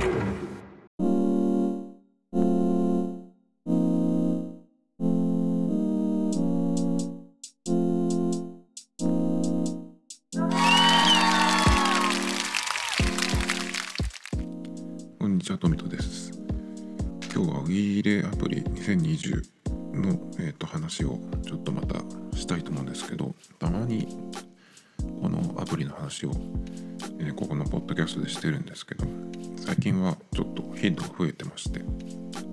こんにちは、トミトです。今日はウィーレアプリ2020の、えー、と話をちょっとまたしたいと思うんですけど、たまにこのアプリの話を、えーここのポッドキャストでしてるんですけど、最近はちょっと頻度が増えてまして、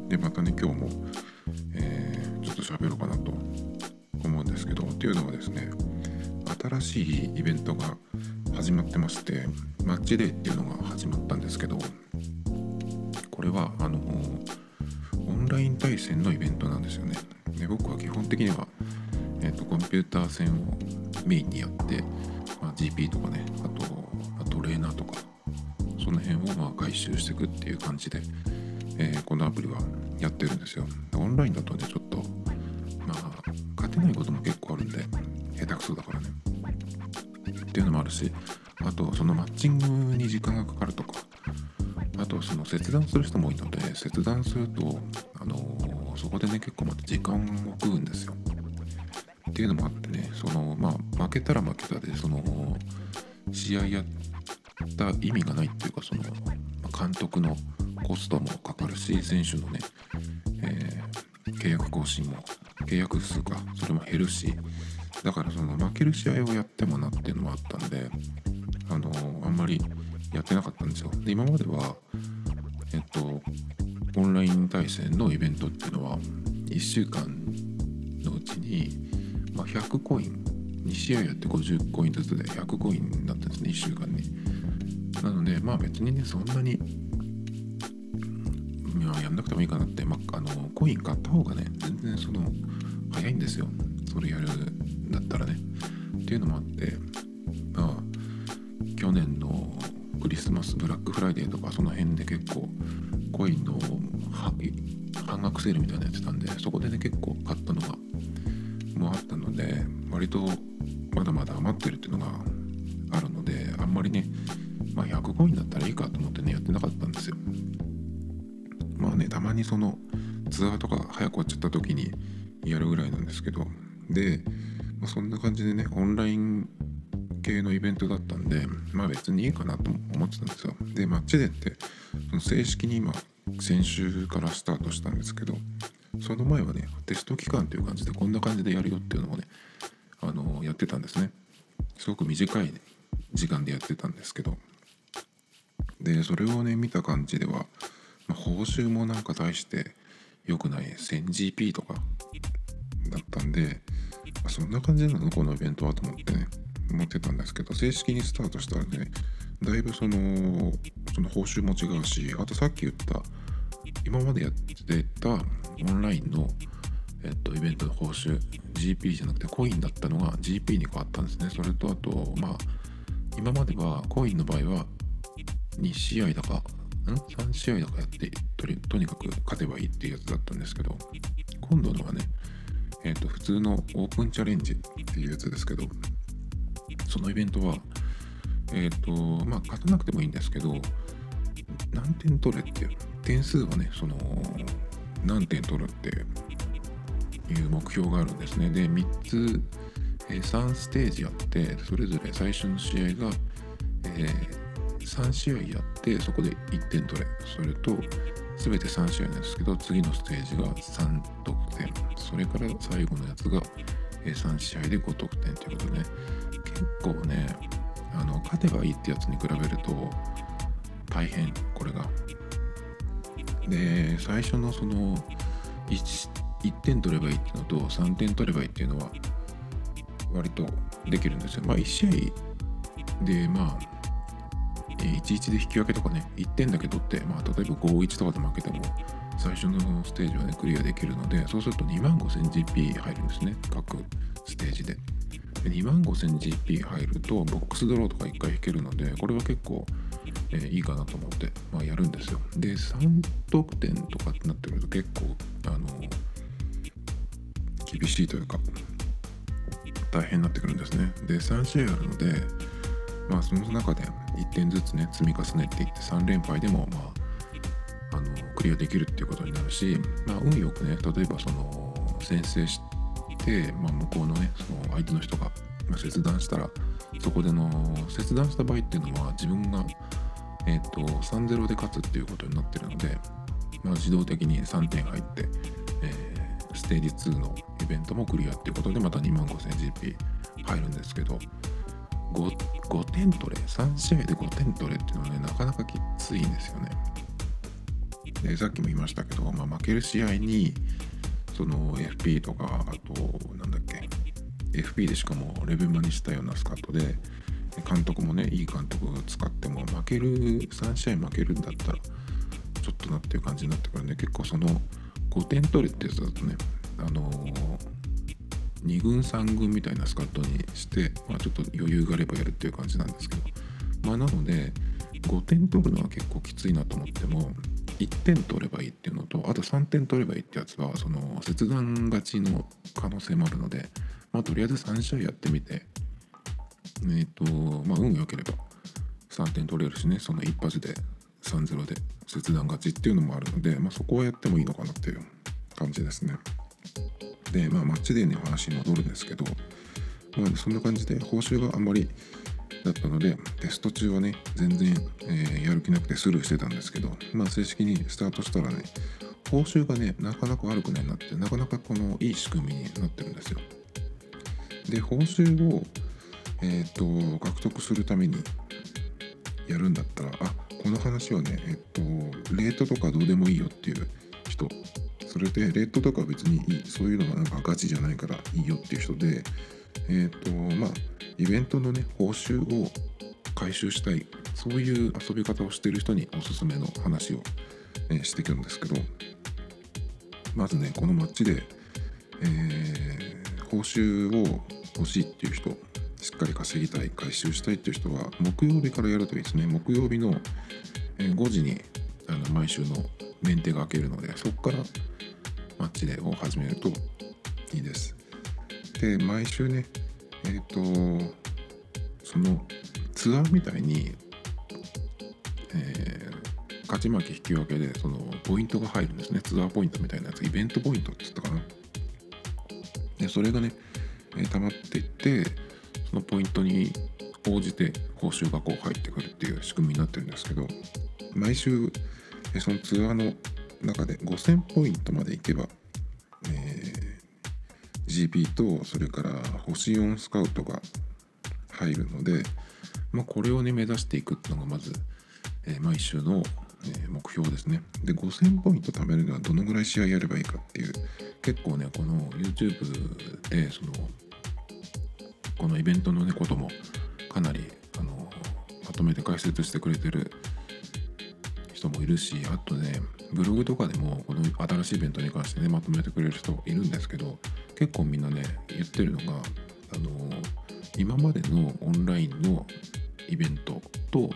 で、またね、今日も、えーちょっと喋ろうかなと思うんですけど、っていうのはですね、新しいイベントが始まってまして、マッチデーっていうのが始まったんですけど、これはあのオンライン対戦のイベントなんですよね。で僕は基本的には、えっとコンピューター戦をメインにやって、まあ、GP とかねあとまあトレーナーとかその辺をまあ回収していくっていう感じで、えーこのアプリはやってるんですよ。でオンラインだとねちょっとまあ勝てないことも結構あるんで下手くそだからね。っていうのもあるしあとそのマッチングに時間がかかるとかあとその切断する人も多いので切断すると、あのーそこでね結構また時間を食うんですよ。っていうのもあってねそのまあ負けたら負けたでその試合やった意味がないっていうかそのまあ監督のコストもかかるし選手のね、えー契約更新も契約数かそれも減るしだからその負ける試合をやってもなっていうのもあったんであのあんまりやってなかったんですよ。で今まではえっとオンライン対戦のイベントっていうのは1週間のうちに、まあ、100コイン2試合やって50コインずつで100コインだったんですね1週間に。なのでまあ別にねそんなにまあやんなくてもいいかなって、まあ、あのコイン買った方がね全然その早いんですよそれやるんだったらね。っていうのもあってまあ去年のクリスマスブラックフライデーとかその辺で結構コインの半額セールみたいなのやってたんでそこでね結構買ったのが割とまだまだ余ってるっていうのがあるのであんまりね、まあ、100コインだったらいいかと思ってねやってなかったんですよ。まあねたまにそのツアーとか早く終わっちゃった時にやるぐらいなんですけど。で、まあ、そんな感じでねオンライン系のイベントだったんでまあ別にいいかなと思ってたんですよ。でマッチデーってその正式に今先週からスタートしたんですけどその前はねテスト期間という感じでこんな感じでやるよっていうのをねあのやってたんですね。すごく短い時間でやってたんですけど。でそれをね見た感じでは、まあ報酬もなんか大して良くない 1000GP とかだったんで、そんな感じなの？このイベントはと思ってね思ってたんですけど正式にスタートしたらねだいぶそのその報酬も違うしあとさっき言った今までやってたオンラインの、えっと、イベントの報酬 GP じゃなくてコインだったのが GP に変わったんですね。それとあとまあ今まではコインの場合は2試合だかん？3試合だかやってとりとにかく勝てばいいっていうやつだったんですけど今度のはねえっ、と普通のオープンチャレンジっていうやつですけどそのイベントはえっ、とまあ勝たなくてもいいんですけど何点取れっていう点数はねその何点取るっていう目標があるんですね。で3つ、えー3ステージやってそれぞれ最初の試合が、え3試合やってそこで1点取れ。それと全て3試合なんですけど次のステージが3得点。それから最後のやつが、えー3試合で5得点ということで、ね、結構ねあの勝てばいいってやつに比べると大変これが。で最初のその 1, 1点取ればいいっていうのと3点取ればいいっていうのは割とできるんですよ。まあ1試合でまあ1-1で引き分けとかね1点だけ取って、まあ、例えば5-1とかで負けても最初のステージはねクリアできるのでそうすると2万 5000GP 入るんですね各ステージで。で2万 5000GP 入るとボックスドローとか1回引けるのでこれは結構、えーいいかなと思って、まあ、やるんですよ。で3得点とかってなってくると結構あの厳しいというか大変になってくるんですね。で3試合あるのでまあその中で1点ずつね積み重ねていって3連敗でもまああのクリアできるっていうことになるし、まあ、運よくね例えばその先制して、まあ、向こうのねその相手の人が切断したらそこでの切断した場合っていうのは自分が、えーと、3-0で勝つっていうことになってるので、まあ、自動的に3点入って、えー、ステージ2のベントもクリアっていうことでまた2万 5000GP 入るんですけど 5, 5点取れ3試合で5点取れっていうのはねなかなかきついんですよね。でさっきも言いましたけど、まあ、負ける試合にその FP とかあとなんだっけ FP でしかもレベマにしたようなスカットで監督もねいい監督を使っても負ける3試合負けるんだったらちょっとなっていう感じになってくるんで結構その5点取るってやつだとねあの2軍3軍みたいなスカットにして、まあ、ちょっと余裕があればやるっていう感じなんですけどまあなので5点取るのは結構きついなと思っても1点取ればいいっていうのとあと3点取ればいいってやつはその切断勝ちの可能性もあるので、まあ、とりあえず3試合やってみてえっ、ー、とまあ運が良ければ3点取れるしねその一発で3-0で切断勝ちっていうのもあるので、まあ、そこはやってもいいのかなっていう感じですね。でまあマッチデーの話に戻るんですけど、まあ、そんな感じで報酬があんまりだったのでテスト中はね全然、え、やる気なくてスルーしてたんですけどまあ正式にスタートしたらね報酬がねなかなか悪くないなってなかなかこのいい仕組みになってるんですよ。で報酬をえっ、と獲得するためにやるんだったらあこの話はねえっ、とレートとかどうでもいいよっていう人それでレートとか別にいい。そういうのがなんかガチじゃないからいいよっていう人でえっ、とまあイベントのね報酬を回収したい。そういう遊び方をしてる人におすすめの話を、えしてくるんですけどまずねこのマッチで、えー、報酬を欲しいっていう人しっかり稼ぎたい回収したいっていう人は木曜日からやるといいですね。木曜日の5時にあの毎週のメンテが開けるのでそこからマッチデーを始めるといいです。で毎週ねえっ、ー、とそのツアーみたいに、えー、勝ち負け引き分けでそのポイントが入るんですね。ツアーポイントみたいなやつ。イベントポイントって言ったかな。でそれがね、えー、溜まっていってそのポイントに応じて報酬がこう入ってくるっていう仕組みになってるんですけど毎週そのツアーの中で5000ポイントまでいけば、え GP とそれから星4スカウトが入るので、まあ、これをね目指していくっていうのがまず、えー、毎週の、目標ですね。で5000ポイント貯めるにはどのぐらい試合やればいいかっていう結構ねこの YouTube でそのこのイベントのねこともかなりあのまとめて解説してくれてる人もいるしあとねブログとかでもこの新しいイベントに関してねまとめてくれる人いるんですけど結構みんなね言ってるのがあの今までのオンラインのイベントと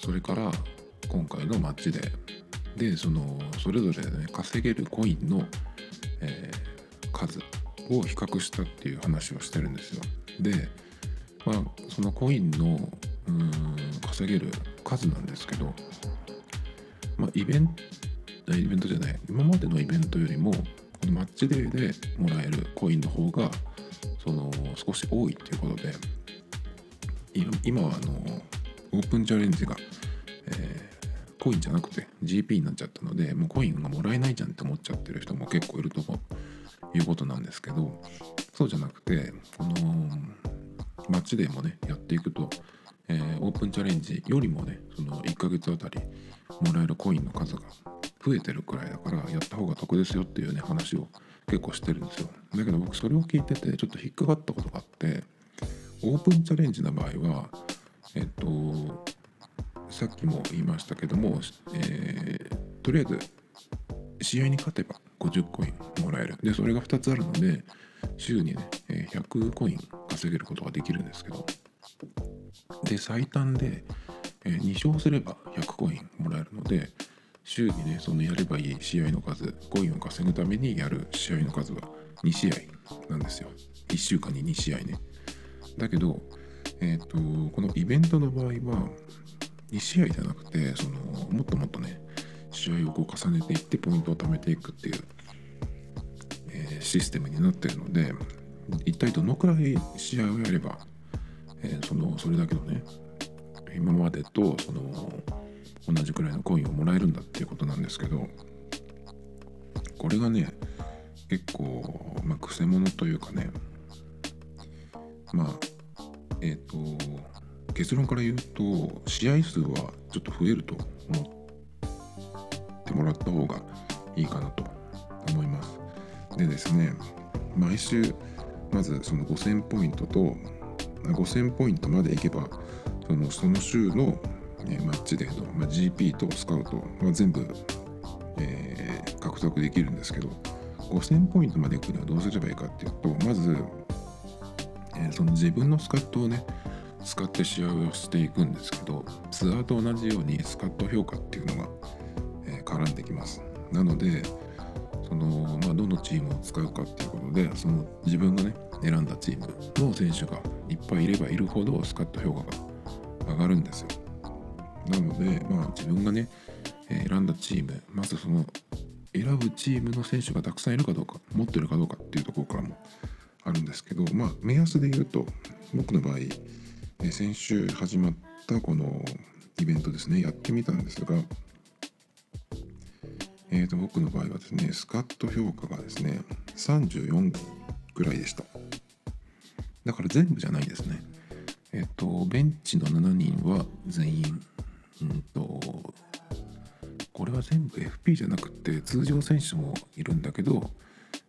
それから今回のマッチででそのそれぞれね稼げるコインの、えー、数を比較したっていう話をしてるんですよ。でまあそのコインのうん稼げる数なんですけど、まあ、イベントイベントじゃない今までのイベントよりもこのマッチデーでもらえるコインの方がその少し多いっていうことで今はあのオープンチャレンジが、えー、コインじゃなくて GP になっちゃったのでもうコインがもらえないじゃんって思っちゃってる人も結構いるということなんですけどそうじゃなくてこのマッチデーもねやっていくと、えー、オープンチャレンジよりもねその1ヶ月あたりもらえるコインの数が増えてるくらいだからやった方が得ですよっていうね話を結構してるんですよ。だけど僕それを聞いててちょっと引っかかったことがあってオープンチャレンジの場合はえっとさっきも言いましたけども、えー、とりあえず試合に勝てば50コインもらえる。でそれが2つあるので週にね100コイン稼げることができるんですけど。で最短でえ2勝すれば100コインもらえるので週にねそのやればいい試合の数コインを稼ぐためにやる試合の数は2試合なんですよ。1週間に2試合ね。だけどえっ、ー、とこのイベントの場合は2試合じゃなくてそのもっともっとね試合をこう重ねていってポイントを貯めていくっていう、えー、システムになってるので一体どのくらい試合をやれば、えー、そのそれだけのね今までとその同じくらいのコインをもらえるんだっていうことなんですけどこれがね結構、まあ、くせ者というかねまあえっ、ー、と結論から言うと試合数はちょっと増えると思ってもらった方がいいかなと思います。でですね毎週まずその5000ポイントと5000ポイントまでいけばそのその週の、えマッチデーの、まあ、GP とスカウトは全部、えー、獲得できるんですけど5000ポイントまでいくにはどうすればいいかっていうとまず、えー、その自分のスカットをね使って試合をしていくんですけどツアーと同じようにスカット評価っていうのが、えー、絡んできます。なのでその、まあ、どのチームを使うかっていうことでその自分がね選んだチームの選手がいっぱいいればいるほどスカット評価が上がるんですよ。なので、まあ、自分がね選んだチームまずその選ぶチームの選手がたくさんいるかどうか持ってるかどうかっていうところからもあるんですけどまあ目安で言うと僕の場合先週始まったこのイベントですねやってみたんですがえーと僕の場合はですねスカット評価がですね34ぐらいでした。だから全部じゃないですね。えっ、ー、とベンチの7人は全員うんとこれは全部 FP じゃなくて通常選手もいるんだけど、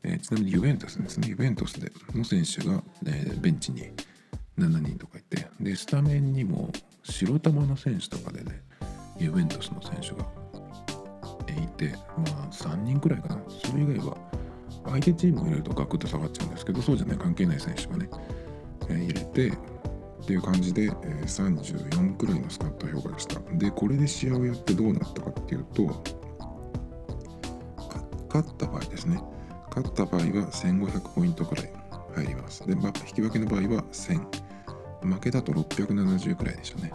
えー、ちなみにユベントスですね。ユベントスでの選手が、えー、ベンチに7人とかいてでスタメンにも白玉の選手とかでねユベントスの選手がいてまあ3人くらいかな。それ以外は相手チームを入れるとガクッと下がっちゃうんですけどそうじゃない関係ない選手がね、えー、入れてっていう感じで、えー、34くらいのスカット評価でした。でこれで試合をやってどうなったかっていうと勝った場合ですね。勝った場合は1500ポイントくらい入ります。で、まあ、引き分けの場合は1000負けだと670くらいでしたね。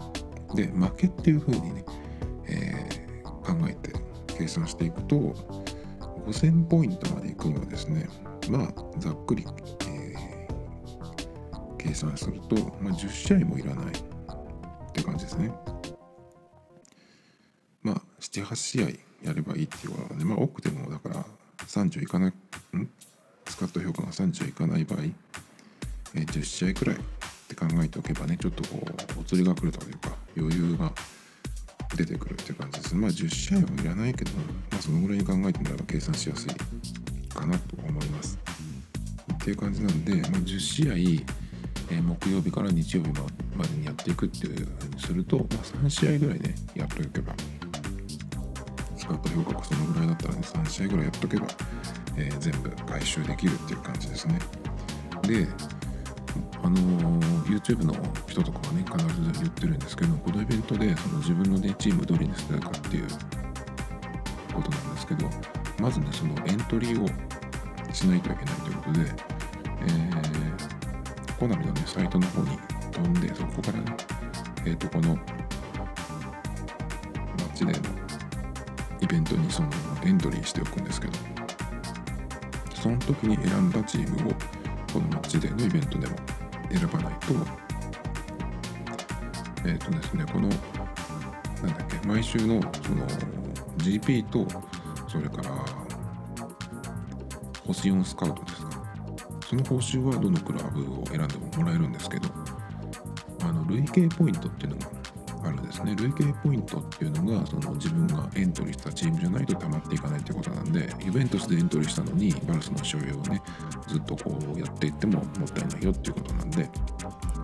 で負けっていう風にね、えー、考えて計算していくと5000ポイントまでいくにはですねまあざっくりえ計算すると、まあ、10試合もいらないって感じですね。まあ、7、8試合やればいいっていうことなので、まあ、多くてもだから30いかない、ん？スカット評価が30いかない場合、えー、10試合くらいって考えておけばね、ちょっとこう、お釣りが来るというか、余裕が出てくるって感じです。まあ、10試合はいらないけど、まあ、そのぐらいに考えてもらえば計算しやすいかなと思います。っていう感じなんで、まあ、10試合え木曜日から日曜日までにやっていくっていうふうにすると、まあ、3試合ぐらいねやっとけばスカット評価がそのぐらいだったらね3試合ぐらいやっとけば、えー、全部回収できるっていう感じですねであの、YouTube の人とかはね必ず言ってるんですけどこのイベントでその自分のねチームどれにするかっていうことなんですけどまずねそのエントリーをしないといけないということで、えーコナミのね、サイトの方に飛んで、そこからね、えっ、ー、と、この、マッチデーのイベントにそのエントリーしておくんですけど、その時に選んだチームを、このマッチデーのイベントでも選ばないと、えっ、ー、とですね、この、なんだっけ、毎週のその GP と、それから、星4スカウトですか。その報酬はどのクラブを選んでももらえるんですけどあの累計ポイントっていうのがあるんですね。累計ポイントっていうのがその自分がエントリーしたチームじゃないと溜まっていかないってことなんでイベントスでエントリーしたのにバルスの所有をねずっとこうやっていってももったいないよっていうことなんで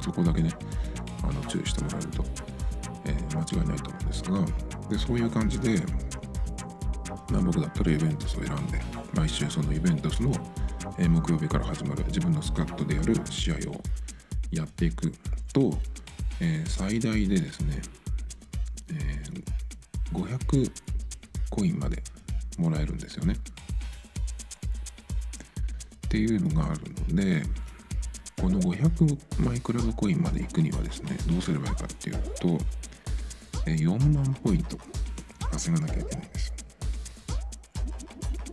そこだけねあの注意してもらえると、えー、間違いないと思うんですがでそういう感じで、まあ、僕だったらイベントスを選んで毎週そのイベントスのえ、木曜日から始まる自分のスカットでやる試合をやっていくと、えー、最大でですね、えー、500コインまでもらえるんですよね。っていうのがあるのでこの500マイクラブコインまで行くにはですねどうすればいいかっていうと、4万ポイント稼がなきゃいけないんです。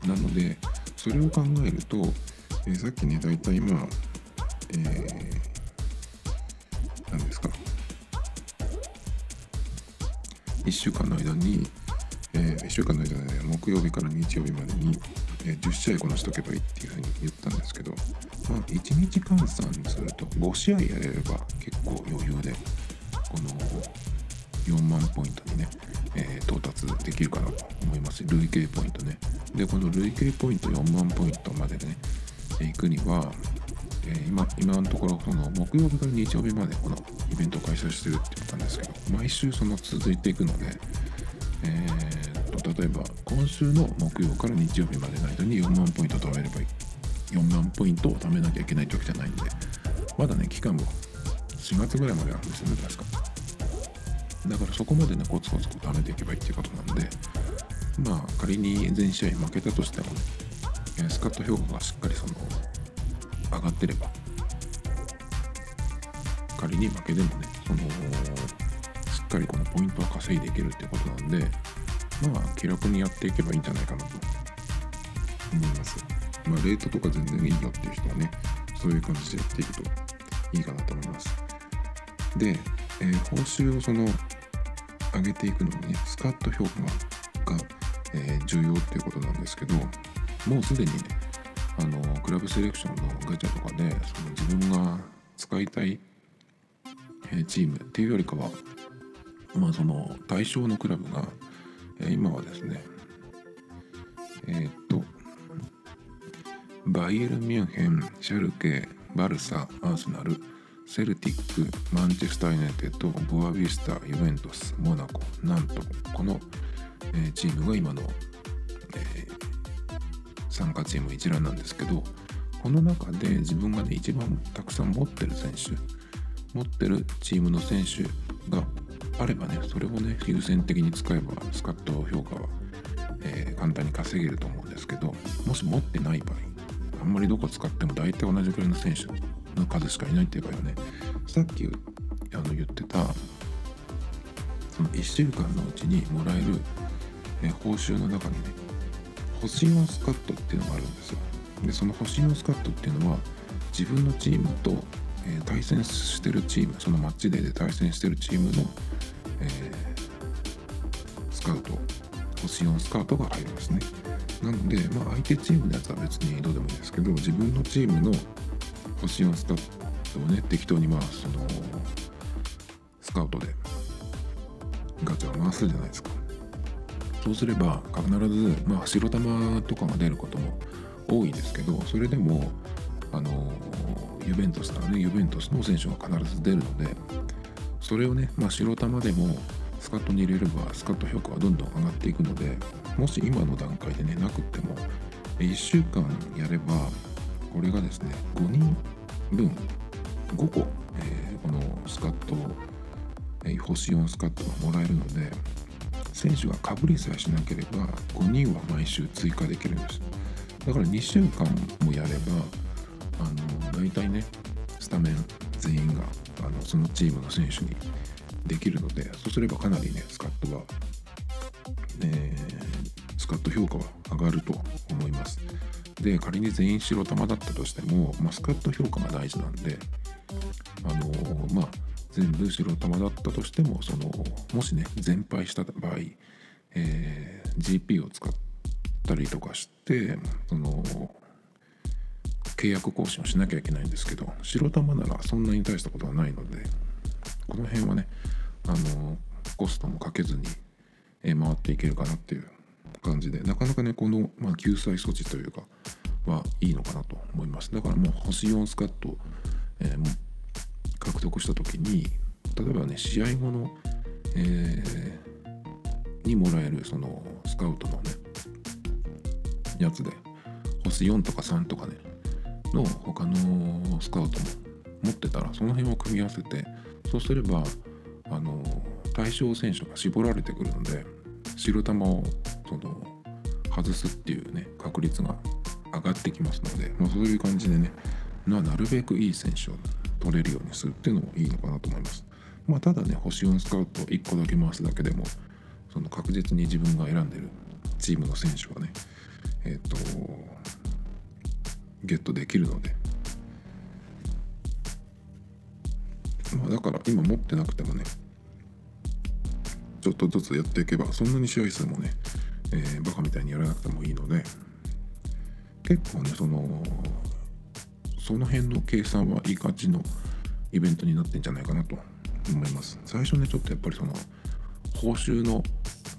なのでそれを考えると、え、さっきね大体まあえー、何ですか1週間の間に、えー、1週間の間で、ね、木曜日から日曜日までに、えー、10試合こなしとけばいいっていうふうに言ったんですけど、まあ、1日換算すると5試合やれれば結構余裕でこの4万ポイントにね、えー、到達できるかなと思います累計ポイントね。でこの累計ポイント4万ポイントまでね行くには、えー、今今のところその木曜日から日曜日までこのイベントを開催してるって言ったんですけど毎週その続いていくので、えー、と例えば今週の木曜から日曜日までの間に4万ポイント貯めればいい。4万ポイントを貯めなきゃいけないってわけじゃないんで。まだね期間も4月ぐらいまであるんですよね確か。だからそこまでねコツコツ貯めていけばいいっていうことなんで。まあ仮に全試合負けたとしてもねスカット評価がしっかりその上がってれば。仮に負けでもねそのっかりこのポイントは稼いでいけるってことなんでまあ気楽にやっていけばいいんじゃないかなと思います。まあレートとか全然いいよっていう人はねそういう感じでやっていくといいかなと思います。で、えー、報酬をその上げていくのにねスカット評価が、えー、重要っていうことなんですけどもうすでにねあのクラブセレクションのガチャとかでその自分が使いたい、チームっていうよりかはまあその対象のクラブが、え、今はですねえー、っとバイエルンミュンヘンシャルケバルサアーセナルセルティック、マンチェスター・ユナイテッド、ボアビスタ、ユベントス、モナコ、なんと、この、え、チームが今の、え、参加チーム一覧なんですけど、この中で自分がね、一番たくさん持ってる選手、持ってるチームの選手があればね、それをね、優先的に使えば、スカット評価は、えー、簡単に稼げると思うんですけど、もし持ってない場合、あんまりどこ使っても大体同じくらいの選手の数しかいないっていう場合はねさっきあの言ってたその1週間のうちにもらえる、え報酬の中にね星4スカットっていうのがあるんですよ。でその星4スカットっていうのは自分のチームと、え、対戦してるチームそのマッチデーで対戦してるチームの、えー、スカウト星4スカウトが入りますね。なので、まあ、相手チームのやつは別にどうでもいいですけど自分のチームの星4スカウトをね適当にまあそのスカウトでガチャを回すじゃないですか。そうすれば必ず、まあ、白玉とかが出ることも多いですけどそれでもあのユベントスならねユベントスの選手が必ず出るのでそれをね、まあ、白玉でもスカットに入れればスカット評価はどんどん上がっていくのでもし今の段階でねなくっても1週間やればこれがですね5人分5個、えー、このスカット、えー、星4スカットがもらえるので選手がかぶりさえしなければ5人は毎週追加できるんです。だから2週間もやればあの大体ねスタメン全員があのそのチームの選手にできるのでそうすればかなりねスカットは、えー、スカット評価は上がると思います。で仮に全員白玉だったとしても、まあ、スカット評価が大事なんであのー、まあ全部白玉だったとしてもそのもしね全敗した場合、えー、GP を使ったりとかしてその契約更新をしなきゃいけないんですけど白玉ならそんなに大したことはないのでこの辺はねあのコストもかけずに、回っていけるかなっていう感じでなかなかねこの、まあ、救済措置というかはいいのかなと思います。だからもう星4スカット、えー、も獲得した時に例えばね試合後の、えー、にもらえるそのスカウトのねやつで星4とか3とかねの他のスカウトも持ってたらその辺を組み合わせてそうすればあの対象選手が絞られてくるので白球をその外すっていうね確率が上がってきますので、まあ、そういう感じでねなるべくいい選手を取れるようにするっていうのもいいのかなと思います。まあ、ただね星4スカウト1個だけ回すだけでもその確実に自分が選んでるチームの選手はね、えっ、とゲットできるので、まあ、だから今持ってなくてもねちょっとずつやっていけばそんなに試合数もね、えー、バカみたいにやらなくてもいいので結構ねそのその辺の計算はいい感じのイベントになってんじゃないかなと思います。最初ねちょっとやっぱりその報酬の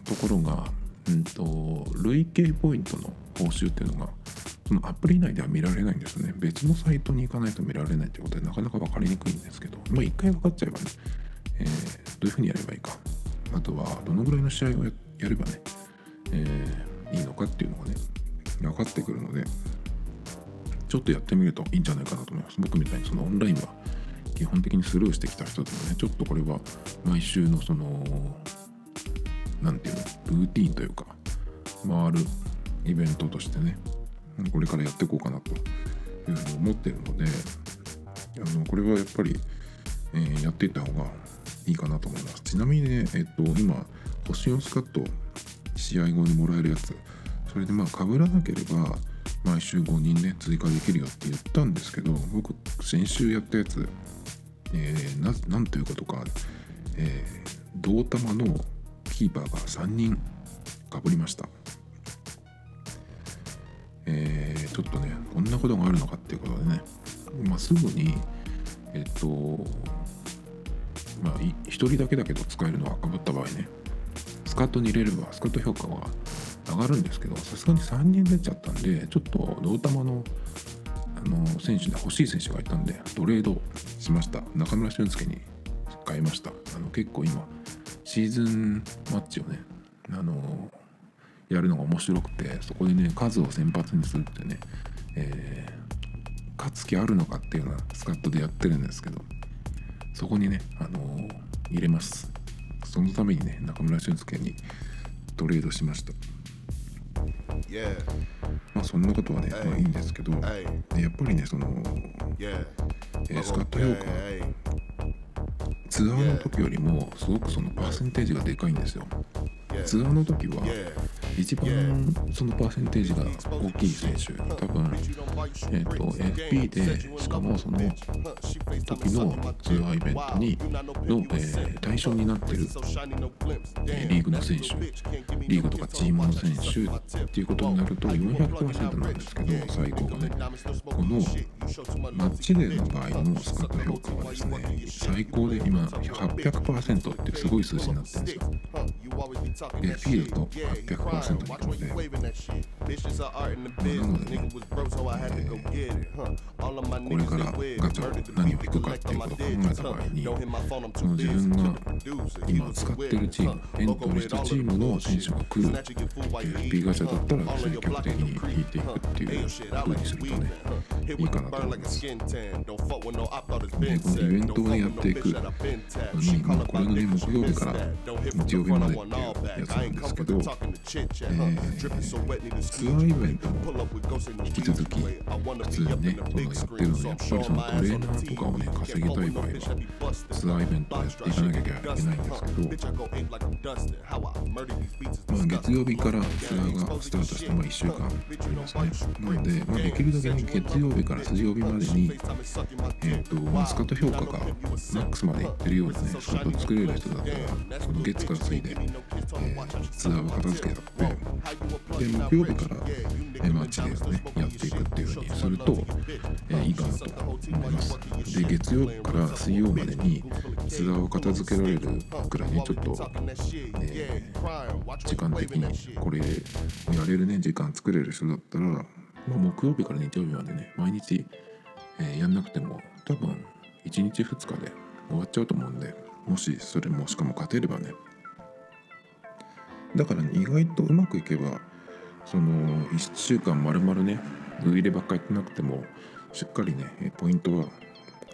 ところが、うんと、累計ポイントの報酬っていうのがそのアプリ内では見られないんですね。別のサイトに行かないと見られないということでなかなか分かりにくいんですけど。まあ一回分かっちゃえばね、えー、どういうふうにやればいいか。あとはどのぐらいの試合をやればね、えー、いいのかっていうのがね分かってくるのでちょっとやってみるといいんじゃないかなと思います。僕みたいにそのオンラインは基本的にスルーしてきた人でもねちょっとこれは毎週のその何て言うのルーティンというか回るイベントとしてねこれからやっていこうかなというふうに思ってるのであのこれはやっぱり、えー、やっていった方がいいかなと思います。ちなみにね、えっと、今星4スカット試合後にもらえるやつそれでまあかぶらなければ毎週5人ね追加できるよって言ったんですけど僕先週やったやつ、えー、なんということか、えー、同玉のキーパーが3人かぶりました。えー、ちょっとねこんなことがあるのかっていうことでね、まあ、すぐにえっとまあ1人だけだけど使えるのはかぶった場合ねスカートに入れればスカート評価は上がるんですけどさすがに3人出ちゃったんでちょっと同玉のあの選手で欲しい選手がいたんでトレードしました。中村俊輔に変えました。あの結構今シーズンマッチをねあのやるのが面白くてそこでね数を先発にするってね、えー、勝つ気あるのかっていうのはスカットでやってるんですけどそこにね、あのー、入れます。そのためにね中村俊輔にトレードしました。まあそんなことはね、まあいいんですけど、やっぱりねその、えー、スカット評価ツアーの時よりもすごくそのパーセンテージがでかいんですよ。ツアーの時は一番そのパーセンテージが大きい選手多分、えーと、FP でしかもその時のツアーイベントにの、えー、対象になってる、えー、リーグの選手リーグとかチームの選手っていうことになると400%なんですけど最高がね。このマッチデーの場合のスカット評価はですね最高で今800%ってすごい数字になってるんですよ。でフィールド800%になので、まあ、なのでね、えー、これからガチャを何を引くかっていうことを考えた場合にその自分が今使ってるチームエントリーしたチームの選手が来る FP ガチャだったら積極的に引いていくっていう風にするとねいいかなと思いますでこのイベントをねやっていくのに、まあ、これのね木曜日から日曜日までっていうツアーイベント。も引き続き普通にねそのやってるのでやっぱりそのトレーナーとかをね稼ぎたい場合はツアーイベントやっていかなきゃいけないんですけどまあ月曜日からツアーがスタートしてまあ1週間ありますね。なので、まあ、できるだけね月曜日から水曜日までにえっ、ー、とまあスカット評価がマックスまでいってるようなねスカットを作れる人だったらその月から水で、えー、ツアーを片付けたってで木曜日から、えマッチでね。やっていくっていうふうにすると、え、いいかなと思います。で月曜日から水曜までにツアーを片付けられるくらいねちょっと、えー、時間的にこれやれるね時間作れる人だったら、まあ、木曜日から日曜日までね毎日、えー、やんなくても多分1日2日で終わっちゃうと思うんでもしそれもしかも勝てればね。だからね意外とうまくいけばその1週間まるまるねウ入ればっかりやってなくてもしっかりねポイントは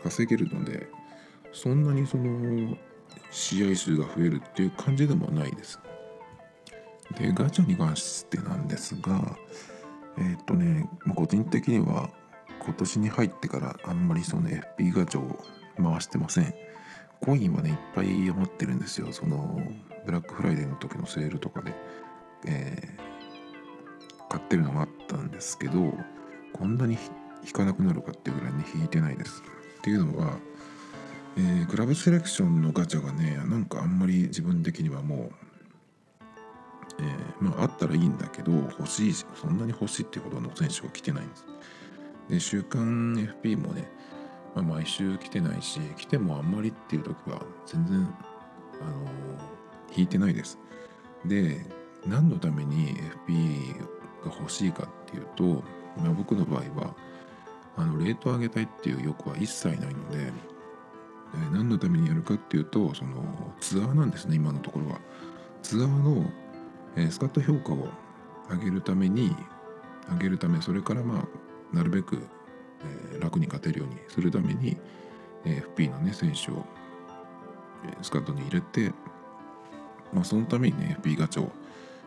稼げるのでそんなにその試合数が増えるっていう感じでもないです。でガチャに関してなんですがえっ、とね個人的には今年に入ってからあんまりその FP ガチャを回してません。コインはねいっぱい余ってるんですよそのブラックフライデーの時のセールとかで、えー、買ってるのがあったんですけどこんなに引かなくなるかっていうぐらいに引いてないです。っていうのは、えー、クラブセレクションのガチャがねなんかあんまり自分的にはもうえー、まああったらいいんだけど欲しいそんなに欲しいっていうほどの選手は来てないんです。で週刊 FP もね、まあ、毎週来てないし来てもあんまりっていう時は全然あのー、引いてないです。で何のために FP が欲しいかっていうと、まあ、僕の場合はあのレートを上げたいっていう欲は一切ないので何のためにやるかっていうとそのツアーなんですね今のところは。ツアーのえ、スカット評価を上げるために上げるためそれからまあなるべく、え、楽に勝てるようにするために、え、FP のね選手を、え、スカットに入れて、まあ、そのためにね FP ガチャを、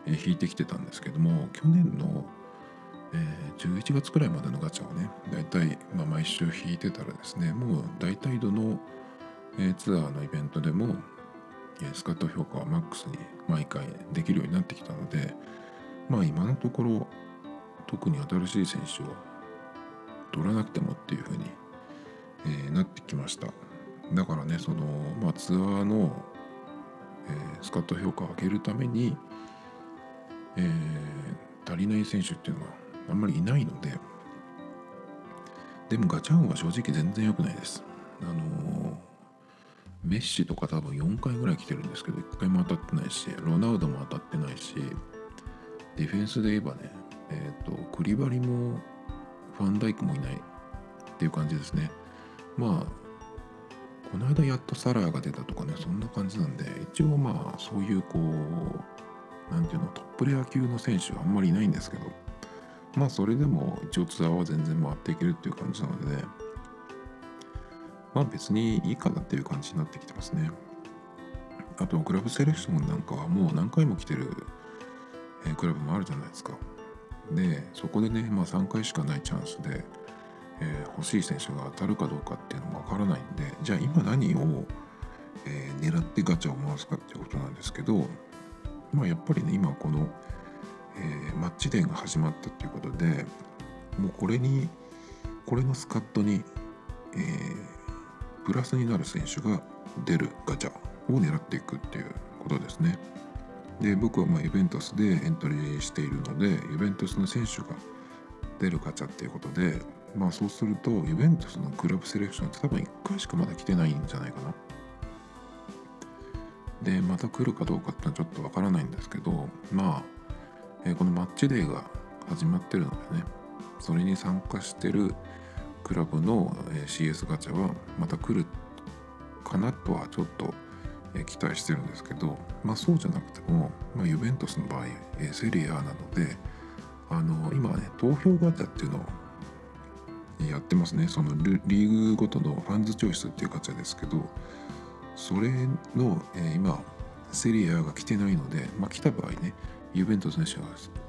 え、引いてきてたんですけども去年の、えー、11月くらいまでのガチャをね大体、まあ、毎週引いてたらですねもう大体どの、えー、ツアーのイベントでもえスカット評価はマックスに毎回できるようになってきたのでまあ今のところ特に新しい選手を取らなくてもっていうふうに、えー、なってきました。だからねその、まあ、ツアーの、えー、スカット評価を上げるために、えー、足りない選手っていうのはあんまりいないのででもガチャンは正直全然良くないです。あのメッシとか多分4回ぐらい来てるんですけど1回も当たってないしロナウドも当たってないしディフェンスで言えばねえっ、ー、とクリバリもファンダイクもいないっていう感じですね。まあこの間やっとサラーが出たとかねそんな感じなんで一応まあそういうこう何ていうのトップレア級の選手はあんまりいないんですけどまあそれでも一応ツアーは全然回っていけるっていう感じなのでねまあ別にいいかなっていう感じになってきてますね。あと、クラブセレクションなんかはもう何回も来てる、え、クラブもあるじゃないですか。で、そこでね、まあ3回しかないチャンスで、えー、欲しい選手が当たるかどうかっていうのもわからないんで、じゃあ今何を、えー、狙ってガチャを回すかっていうことなんですけど、まあやっぱりね、今この、えー、マッチデーが始まったっていうことで、もうこれに、これのスカットに、えー、プラスになる選手が出るガチャを狙っていくっていうことですね。で僕はまあイベントスでエントリーしているのでイベントスの選手が出るガチャっていうことでまあそうするとイベントスのクラブセレクションって多分1回しかまだ来てないんじゃないかな。でまた来るかどうかってのはちょっとわからないんですけどまあ、えー、このマッチデーが始まってるのでねそれに参加してるクラブの CS ガチャはまた来るかなとはちょっと期待してるんですけど、まあ、そうじゃなくても、まあ、ユベントスの場合セリエA なのであの今ね投票ガチャっていうのをやってますね。そのリーグごとのファンズチョイスっていうガチャですけどそれの、え今セリエAが来てないので、まあ、来た場合ねユベントス選手は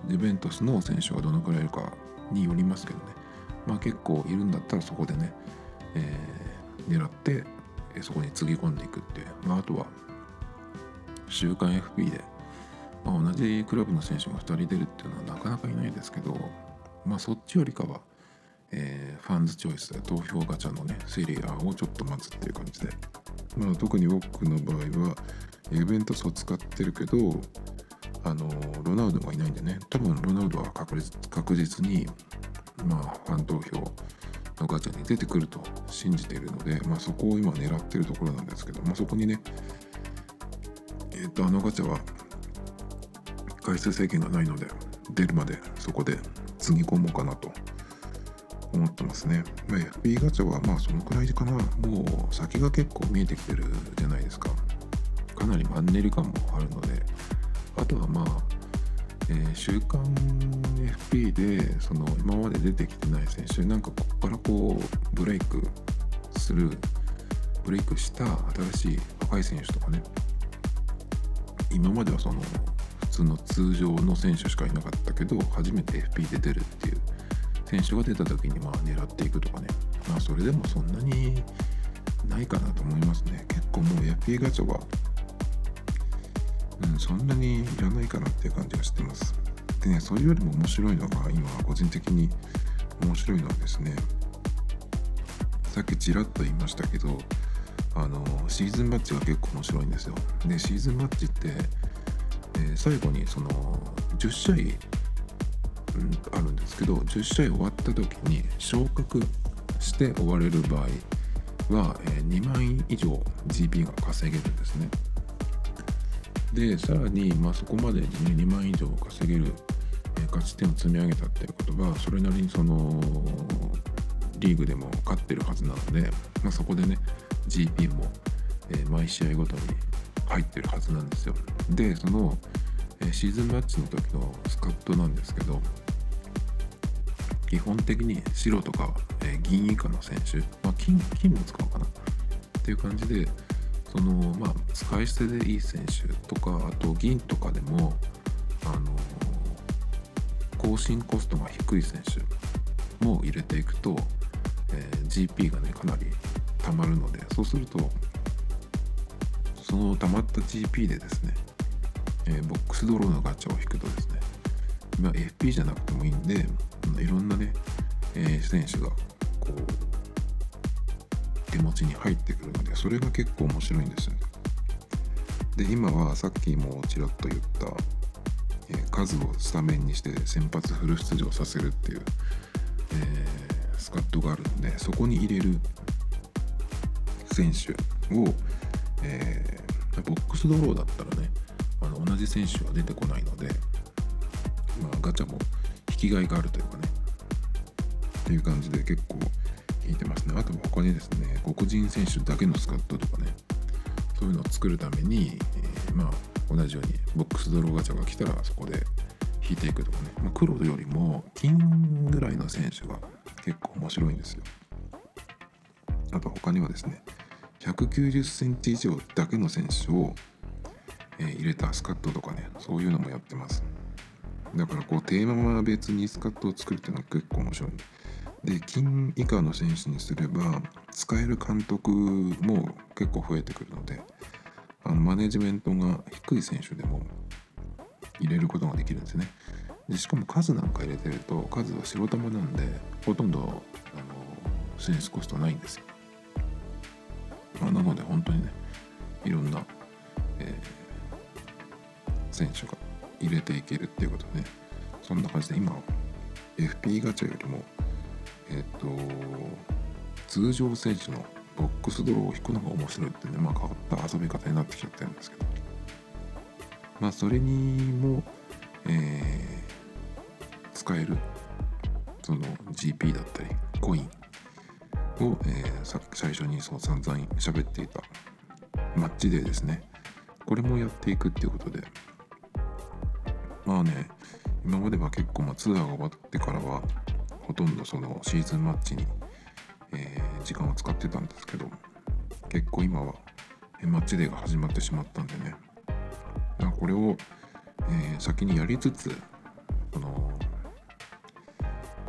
ユベントスの選手がどのくらいいるかによりますけどね。まあ、結構いるんだったらそこでね、えー、狙ってそこにつぎ込んでいくっていう、まあ、あとは週刊 FP で、まあ、同じクラブの選手が2人出るっていうのはなかなかいないですけど、まあ、そっちよりかは、えー、ファンズチョイスで投票ガチャのねセリエAをちょっと待つっていう感じで、まあ、特に僕の場合はイベントスを使ってるけどあのロナウドがいないんでね。多分ロナウドは確実にまあ、ファン投票のガチャに出てくると信じているので、まあ、そこを今狙ってるところなんですけど、まあ、そこにね、えっ、ー、と、あのガチャは回数制限がないので、出るまでそこでつぎ込もうかなと思ってますね。ま、FB ガチャはまあそのくらいかな。もう先が結構見えてきてるじゃないですか。かなりマンネリ感もあるので、あとはまあ、えー、週刊 FP でその今まで出てきてない選手なんかここからこうブレイクするブレイクした新しい若い選手とかね今まではその普通の通常の選手しかいなかったけど初めて FP で出るっていう選手が出た時にまあ狙っていくとかね。まあそれでもそんなにないかなと思いますね。結構もう FP ガチャはうん、そんなにいらないかなっていう感じがしてます。でねそれよりも面白いのが今個人的に面白いのはですねさっきちらっと言いましたけどあのシーズンマッチが結構面白いんですよ。でシーズンマッチって、えー、最後にその10試合、あるんですけど10試合終わった時に昇格して終われる場合は、え、2万円以上 GP が稼げるんですね。でさらに、まあ、そこまでに、ね、2万以上稼げる、え、勝ち点を積み上げたっていうことはそれなりにそのリーグでも勝ってるはずなので、まあ、そこでね GP も、え、毎試合ごとに入ってるはずなんですよ。でその、え、シーズンマッチの時のスカットなんですけど基本的に白とか、え、銀以下の選手、まあ、金金も使おうかな。っていう感じでそのまあ使い捨てでいい選手とかあと銀とかでもあの更新コストが低い選手も入れていくと、えー、GP がねかなり溜まるのでそうするとその溜まった GP でですね、えー、ボックスドローのガチャを引くとですね、まあ、FP じゃなくてもいいんでいろんなね、えー、選手がこう手持ちに入ってくるのでそれが結構面白いんですよね。で今はさっきもちらっと言った、えー、数をスタメンにして先発フル出場させるっていう、えー、スカットがあるんでそこに入れる選手を、えー、ボックスドローだったらねあの同じ選手は出てこないので、まあ、ガチャも引きがいがあるというかね。っていう感じで結構引いてますね。あと他にですね黒人選手だけのスカットとかね。そういうのを作るために、えー、まあ同じようにボックスドローガチャが来たらそこで引いていくとかね、まあ、黒よりも金ぐらいの選手が結構面白いんですよ。あと他にはですね190センチ以上だけの選手を、えー、入れたスカットとかね。そういうのもやってますだからこうテーマ別にスカットを作るっていうのは結構面白い。で金以下の選手にすれば使える監督も結構増えてくるのであのマネジメントが低い選手でも入れることができるんですね。でしかも数なんか入れてると数は白玉なんでほとんどあの選出コストないんですよ。まあ、なので本当にねいろんな、えー、選手が入れていけるっていうこと、ね、そんな感じで今 FP ガチャよりもえっ、と通常選手のボックスドローを引くのが面白いってねまあ変わった遊び方になってきちゃってるんですけど。まあそれにも、えー、使えるその GP だったりコインを、えー、最初にそう散々喋っていたマッチデーですね。これもやっていくっていうことでまあね今までは結構まあツアーが終わってからはほとんどそのシーズンマッチに、えー、時間を使ってたんですけど結構今はマッチデーが始まってしまったんでね。これを、えー、先にやりつつこの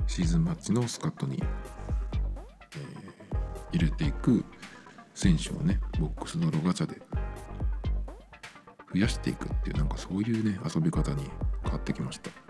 シーズンマッチのスカットに、えー、入れていく選手をねボックスドロガチャで増やしていくっていうなんかそういうね遊び方に変わってきました。